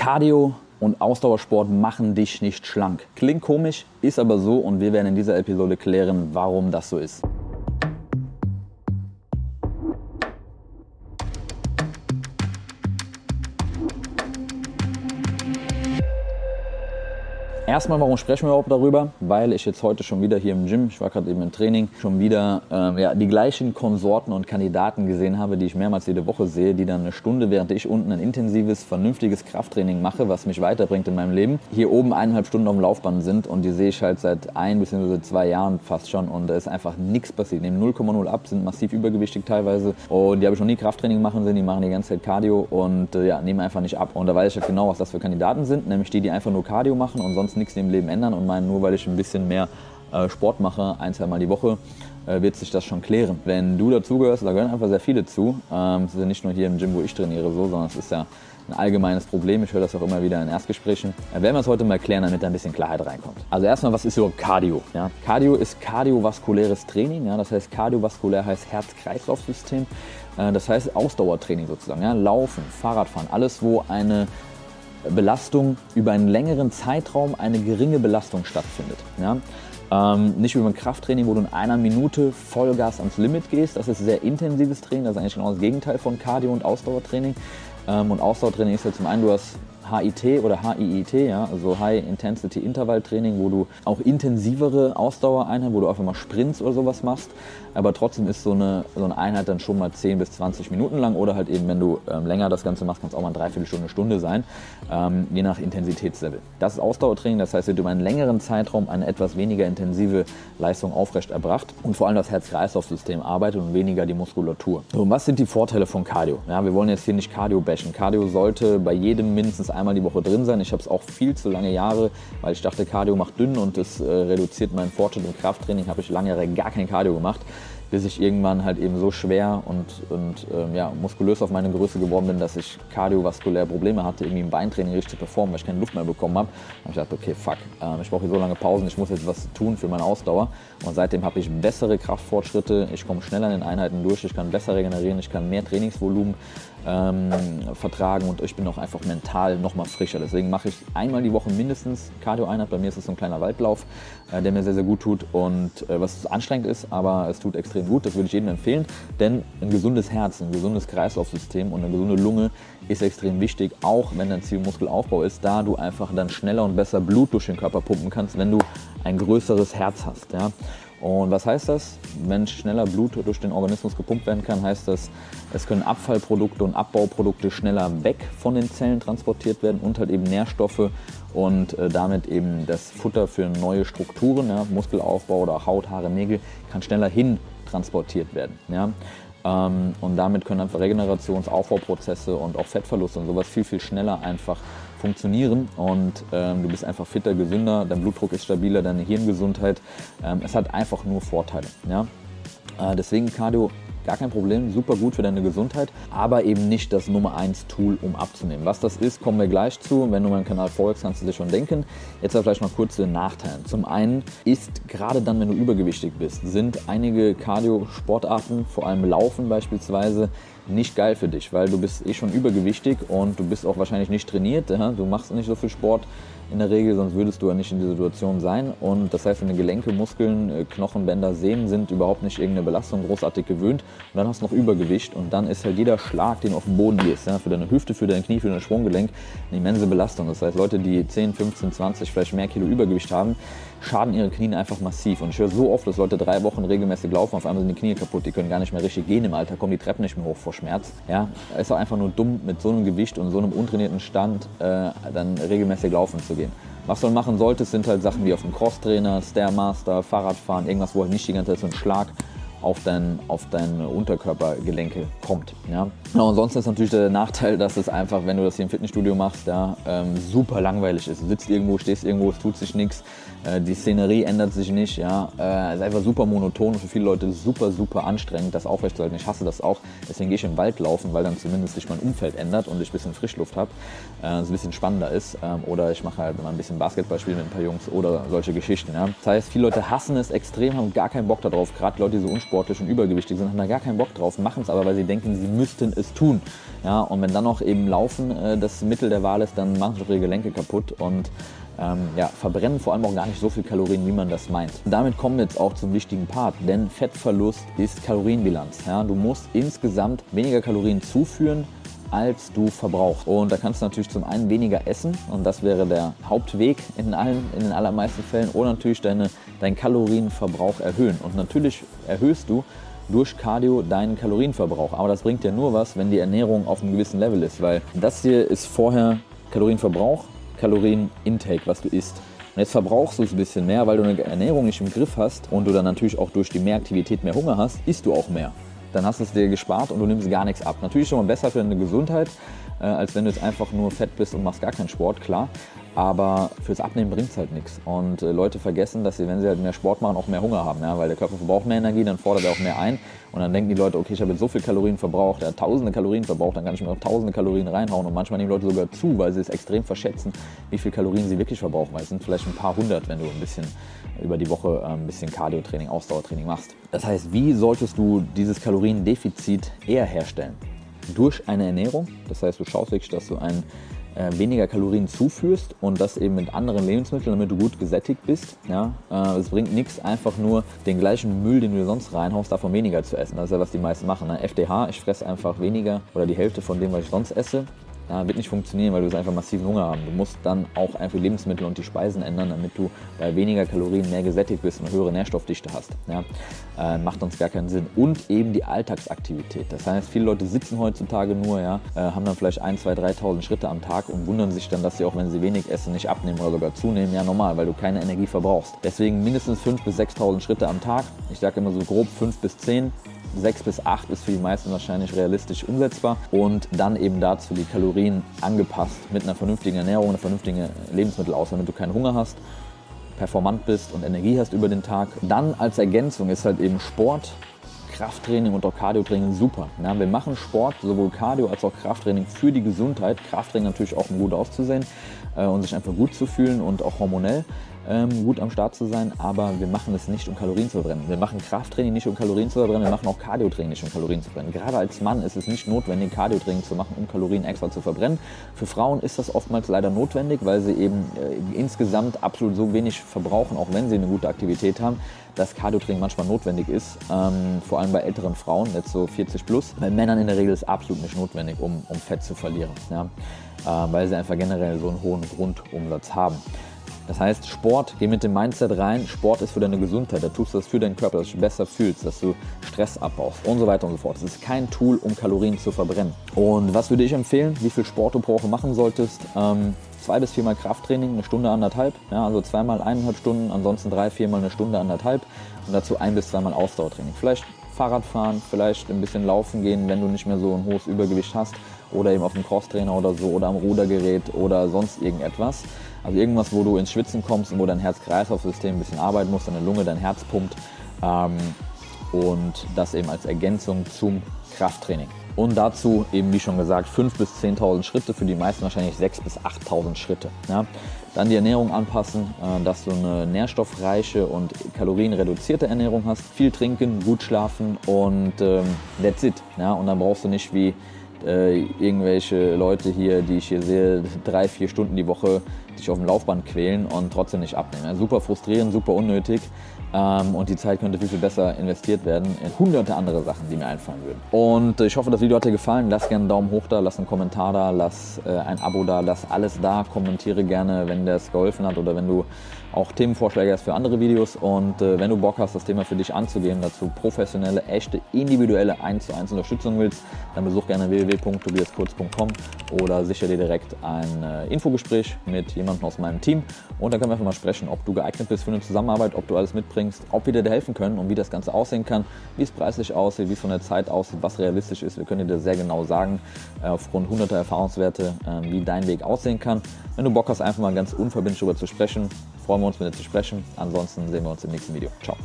Cardio und Ausdauersport machen dich nicht schlank. Klingt komisch, ist aber so und wir werden in dieser Episode klären, warum das so ist. Erstmal, warum sprechen wir überhaupt darüber? Weil ich jetzt heute schon wieder hier im Gym, ich war gerade eben im Training, schon wieder ähm, ja, die gleichen Konsorten und Kandidaten gesehen habe, die ich mehrmals jede Woche sehe, die dann eine Stunde, während ich unten ein intensives, vernünftiges Krafttraining mache, was mich weiterbringt in meinem Leben, hier oben eineinhalb Stunden auf dem Laufband sind und die sehe ich halt seit ein bzw. zwei Jahren fast schon und da ist einfach nichts passiert. Nehmen 0,0 ab, sind massiv übergewichtig teilweise und die habe ich noch nie Krafttraining machen sehen, die machen die ganze Zeit Cardio und äh, ja, nehmen einfach nicht ab. Und da weiß ich halt genau, was das für Kandidaten sind, nämlich die, die einfach nur Cardio machen und sonst nichts im Leben ändern und meinen, nur weil ich ein bisschen mehr äh, Sport mache, ein, zwei Mal die Woche, äh, wird sich das schon klären. Wenn du dazugehörst, da gehören einfach sehr viele zu. Ähm, es ist ja nicht nur hier im Gym, wo ich trainiere, so, sondern es ist ja ein allgemeines Problem. Ich höre das auch immer wieder in Erstgesprächen. Da werden wir es heute mal klären, damit da ein bisschen Klarheit reinkommt. Also erstmal, was ist überhaupt Cardio? Ja? Cardio ist kardiovaskuläres Training. Ja? Das heißt, kardiovaskulär heißt Herz-Kreislauf-System. Äh, das heißt Ausdauertraining sozusagen. Ja? Laufen, Fahrradfahren, alles, wo eine Belastung über einen längeren Zeitraum eine geringe Belastung stattfindet. Ja? Ähm, nicht über ein Krafttraining, wo du in einer Minute Vollgas ans Limit gehst. Das ist sehr intensives Training, das ist eigentlich genau das Gegenteil von Cardio- und Ausdauertraining. Ähm, und Ausdauertraining ist ja zum einen, du hast HIT oder HIIT, ja, also High Intensity Intervall Training, wo du auch intensivere Ausdauereinheiten, wo du einfach mal Sprints oder sowas machst, aber trotzdem ist so eine, so eine Einheit dann schon mal 10 bis 20 Minuten lang oder halt eben, wenn du ähm, länger das Ganze machst, kann es auch mal eine Dreiviertelstunde, Stunde sein, ähm, je nach Intensitätslevel. Das ist Ausdauertraining, das heißt, wird über einen längeren Zeitraum eine etwas weniger intensive Leistung aufrecht erbracht und vor allem das Herz-Kreislauf-System arbeitet und weniger die Muskulatur. So, und was sind die Vorteile von Cardio? Ja, wir wollen jetzt hier nicht Cardio bashen. Cardio sollte bei jedem mindestens einmal die Woche drin sein. Ich habe es auch viel zu lange Jahre, weil ich dachte, Cardio macht dünn und es äh, reduziert meinen Fortschritt im Krafttraining, habe ich lange Jahre gar kein Cardio gemacht bis ich irgendwann halt eben so schwer und, und ähm, ja, muskulös auf meine Größe geworden bin, dass ich kardiovaskuläre Probleme hatte, irgendwie im Beintraining richtig zu performen, weil ich keine Luft mehr bekommen habe. Dann habe ich gedacht, okay, fuck, äh, ich brauche hier so lange Pausen, ich muss jetzt was tun für meine Ausdauer. Und seitdem habe ich bessere Kraftfortschritte, ich komme schneller in den Einheiten durch, ich kann besser regenerieren, ich kann mehr Trainingsvolumen ähm, vertragen und ich bin auch einfach mental noch mal frischer. Deswegen mache ich einmal die Woche mindestens Cardio-Einheit. Bei mir ist es so ein kleiner Waldlauf, äh, der mir sehr, sehr gut tut und äh, was anstrengend ist, aber es tut extrem gut. Das würde ich jedem empfehlen, denn ein gesundes Herz, ein gesundes Kreislaufsystem und eine gesunde Lunge ist extrem wichtig, auch wenn dein Ziel Muskelaufbau ist, da du einfach dann schneller und besser Blut durch den Körper pumpen kannst, wenn du ein größeres Herz hast. Ja? Und was heißt das? Wenn schneller Blut durch den Organismus gepumpt werden kann, heißt das, es können Abfallprodukte und Abbauprodukte schneller weg von den Zellen transportiert werden und halt eben Nährstoffe und äh, damit eben das Futter für neue Strukturen, ja, Muskelaufbau oder Haut, Haare, Nägel, kann schneller hin transportiert werden. Ja. Ähm, und damit können einfach Regenerations-Aufbauprozesse und auch Fettverlust und sowas viel, viel schneller einfach funktionieren und ähm, du bist einfach fitter, gesünder, dein Blutdruck ist stabiler, deine Hirngesundheit. Ähm, es hat einfach nur Vorteile. Ja? Äh, deswegen Cardio gar kein Problem, super gut für deine Gesundheit, aber eben nicht das Nummer 1 Tool, um abzunehmen. Was das ist, kommen wir gleich zu. Wenn du meinen Kanal folgst, kannst du dir schon denken. Jetzt aber vielleicht mal kurz zu den Nachteilen. Zum einen ist gerade dann, wenn du übergewichtig bist, sind einige Cardio-Sportarten, vor allem Laufen beispielsweise, nicht geil für dich, weil du bist eh schon übergewichtig und du bist auch wahrscheinlich nicht trainiert. Du machst nicht so viel Sport in der Regel, sonst würdest du ja nicht in dieser Situation sein. Und das heißt, deine Gelenke, Muskeln, äh, Knochen, Bänder, Sehnen sind überhaupt nicht irgendeine Belastung großartig gewöhnt. Und dann hast du noch Übergewicht und dann ist halt jeder Schlag, den du auf dem Boden gehst, ja, für deine Hüfte, für dein Knie, für dein Sprunggelenk, eine immense Belastung. Das heißt, Leute, die 10, 15, 20, vielleicht mehr Kilo Übergewicht haben, schaden ihre Knie einfach massiv. Und ich höre so oft, dass Leute drei Wochen regelmäßig laufen, auf einmal sind die Knie kaputt, die können gar nicht mehr richtig gehen im Alter, kommen die Treppen nicht mehr hoch vor Schmerz. Ja, ist auch einfach nur dumm, mit so einem Gewicht und so einem untrainierten Stand äh, dann regelmäßig laufen zu gehen. Was du machen solltest, sind halt Sachen wie auf dem Crosstrainer, Stairmaster, Fahrradfahren, irgendwas, wo halt nicht die ganze Zeit so ein Schlag auf, dein, auf deine Unterkörpergelenke kommt. Ja? Genau, und sonst ist natürlich der Nachteil, dass es einfach, wenn du das hier im Fitnessstudio machst, ja, ähm, super langweilig ist. Du sitzt irgendwo, stehst irgendwo, es tut sich nichts. Äh, die Szenerie ändert sich nicht, ja. Äh, ist einfach super monoton und für viele Leute super, super anstrengend, das aufrechtzuerhalten. Ich hasse das auch. Deswegen gehe ich im Wald laufen, weil dann zumindest sich mein Umfeld ändert und ich ein bisschen Frischluft habe, äh, es ein bisschen spannender ist. Ähm, oder ich mache halt mal ein bisschen Basketball spielen mit ein paar Jungs oder solche Geschichten. Ja. Das heißt, viele Leute hassen es extrem, haben gar keinen Bock darauf. Gerade Leute, die so unsportlich und übergewichtig sind, haben da gar keinen Bock drauf, machen es aber, weil sie denken, sie müssten es tun. Ja, und wenn dann noch eben Laufen äh, das Mittel der Wahl ist, dann machen sich ihre Gelenke kaputt und ähm, ja, verbrennen vor allem auch gar nicht so viel Kalorien, wie man das meint. Damit kommen wir jetzt auch zum wichtigen Part, denn Fettverlust ist Kalorienbilanz. Ja? Du musst insgesamt weniger Kalorien zuführen, als du verbrauchst. Und da kannst du natürlich zum einen weniger essen und das wäre der Hauptweg in, allen, in den allermeisten Fällen oder natürlich deine, deinen Kalorienverbrauch erhöhen. Und natürlich erhöhst du durch Cardio deinen Kalorienverbrauch. Aber das bringt dir nur was, wenn die Ernährung auf einem gewissen Level ist, weil das hier ist vorher Kalorienverbrauch, Kalorienintake, was du isst. Und jetzt verbrauchst du es ein bisschen mehr, weil du eine Ernährung nicht im Griff hast und du dann natürlich auch durch die Mehraktivität mehr Hunger hast, isst du auch mehr. Dann hast du es dir gespart und du nimmst gar nichts ab. Natürlich schon mal besser für deine Gesundheit, äh, als wenn du jetzt einfach nur fett bist und machst gar keinen Sport, klar. Aber fürs Abnehmen bringt es halt nichts. Und äh, Leute vergessen, dass sie, wenn sie halt mehr Sport machen, auch mehr Hunger haben. Ja? Weil der Körper verbraucht mehr Energie, dann fordert er auch mehr ein. Und dann denken die Leute, okay, ich habe jetzt so viel Kalorien verbraucht, er hat tausende Kalorien verbraucht, dann kann ich mir auch tausende Kalorien reinhauen. Und manchmal nehmen Leute sogar zu, weil sie es extrem verschätzen, wie viel Kalorien sie wirklich verbrauchen. Weil es sind vielleicht ein paar hundert, wenn du ein bisschen über die Woche äh, ein bisschen Cardio-Training, Ausdauertraining machst. Das heißt, wie solltest du dieses Kaloriendefizit eher herstellen? Durch eine Ernährung. Das heißt, du schaust wirklich, dass du ein äh, weniger Kalorien zuführst und das eben mit anderen Lebensmitteln, damit du gut gesättigt bist. Ja? Äh, es bringt nichts, einfach nur den gleichen Müll, den du sonst reinhaust, davon weniger zu essen. Das ist ja, was die meisten machen. Ne? FDH, ich fresse einfach weniger oder die Hälfte von dem, was ich sonst esse ja, wird nicht funktionieren, weil du einfach massiven Hunger haben. Du musst dann auch einfach Lebensmittel und die Speisen ändern, damit du bei weniger Kalorien mehr gesättigt bist und eine höhere Nährstoffdichte hast. Ja, äh, macht uns gar keinen Sinn. Und eben die Alltagsaktivität. Das heißt, viele Leute sitzen heutzutage nur, ja, äh, haben dann vielleicht 1, 2, 3.000 Schritte am Tag und wundern sich dann, dass sie auch, wenn sie wenig essen, nicht abnehmen oder sogar zunehmen. Ja, normal, weil du keine Energie verbrauchst. Deswegen mindestens 5.000 bis 6.000 Schritte am Tag. Ich sage immer so grob 5 bis 10 6 bis 8 ist für die meisten wahrscheinlich realistisch umsetzbar und dann eben dazu die Kalorien angepasst mit einer vernünftigen Ernährung, einer vernünftigen Lebensmittelauswahl, damit du keinen Hunger hast, performant bist und Energie hast über den Tag. Dann als Ergänzung ist halt eben Sport, Krafttraining und auch Cardiotraining super. Ja, wir machen Sport, sowohl Cardio als auch Krafttraining für die Gesundheit. Krafttraining natürlich auch, um gut auszusehen äh, und sich einfach gut zu fühlen und auch hormonell ähm, gut am Start zu sein, aber wir machen es nicht, um Kalorien zu verbrennen. Wir machen Krafttraining nicht, um Kalorien zu verbrennen, wir machen auch Cardiotraining nicht, um Kalorien zu verbrennen. Gerade als Mann ist es nicht notwendig, Cardiotraining zu machen, um Kalorien extra zu verbrennen. Für Frauen ist das oftmals leider notwendig, weil sie eben äh, insgesamt absolut so wenig verbrauchen, auch wenn sie eine gute Aktivität haben, dass Cardiotraining manchmal notwendig ist, ähm, vor allem bei älteren Frauen, jetzt so 40 plus. Bei Männern in der Regel ist es absolut nicht notwendig, um, um Fett zu verlieren, ja? äh, weil sie einfach generell so einen hohen Grundumsatz haben. Das heißt, Sport, geh mit dem Mindset rein, Sport ist für deine Gesundheit, da tust du das für deinen Körper, dass du dich besser fühlst, dass du Stress abbaust und so weiter und so fort. Es ist kein Tool, um Kalorien zu verbrennen. Und was würde ich empfehlen, wie viel Sport du pro Woche machen solltest? Ähm, zwei bis viermal Krafttraining, eine Stunde, anderthalb. Ja, also zweimal eineinhalb Stunden, ansonsten drei, viermal eine Stunde, anderthalb. Und dazu ein bis zweimal Ausdauertraining. Vielleicht Fahrrad fahren, vielleicht ein bisschen laufen gehen, wenn du nicht mehr so ein hohes Übergewicht hast. Oder eben auf dem Crosstrainer oder so oder am Rudergerät oder sonst irgendetwas. Also irgendwas, wo du ins Schwitzen kommst und wo dein Herz-Kreislauf-System ein bisschen arbeiten muss, deine Lunge, dein Herz pumpt. Ähm, und das eben als Ergänzung zum Krafttraining. Und dazu eben, wie schon gesagt, 5.000 bis 10.000 Schritte, für die meisten wahrscheinlich 6.000 bis 8.000 Schritte. Ja. Dann die Ernährung anpassen, äh, dass du eine nährstoffreiche und kalorienreduzierte Ernährung hast. Viel trinken, gut schlafen und ähm, that's it. Ja. Und dann brauchst du nicht wie äh, irgendwelche Leute hier, die ich hier sehe, drei, vier Stunden die Woche sich auf dem Laufband quälen und trotzdem nicht abnehmen. Super frustrierend, super unnötig ähm, und die Zeit könnte viel, viel besser investiert werden in hunderte andere Sachen, die mir einfallen würden. Und ich hoffe, das Video hat dir gefallen. Lass gerne einen Daumen hoch da, lass einen Kommentar da, lass äh, ein Abo da, lass alles da. Kommentiere gerne, wenn das geholfen hat oder wenn du auch Themenvorschläge hast für andere Videos. Und äh, wenn du Bock hast, das Thema für dich anzugehen, dazu professionelle, echte, individuelle 1 zu 1 Unterstützung willst, dann besuch gerne www.tobiaskurz.com oder sicher dir direkt ein äh, Infogespräch mit jemandem aus meinem Team. Und dann können wir einfach mal sprechen, ob du geeignet bist für eine Zusammenarbeit, ob du alles mitbringst, ob wir dir helfen können und wie das Ganze aussehen kann, wie es preislich aussieht, wie es von der Zeit aussieht, was realistisch ist. Wir können dir sehr genau sagen, äh, aufgrund hunderter Erfahrungswerte, äh, wie dein Weg aussehen kann. Wenn du Bock hast, einfach mal ganz unverbindlich darüber zu sprechen, Freuen wir uns, mit dir zu sprechen. Ansonsten sehen wir uns im nächsten Video. Ciao.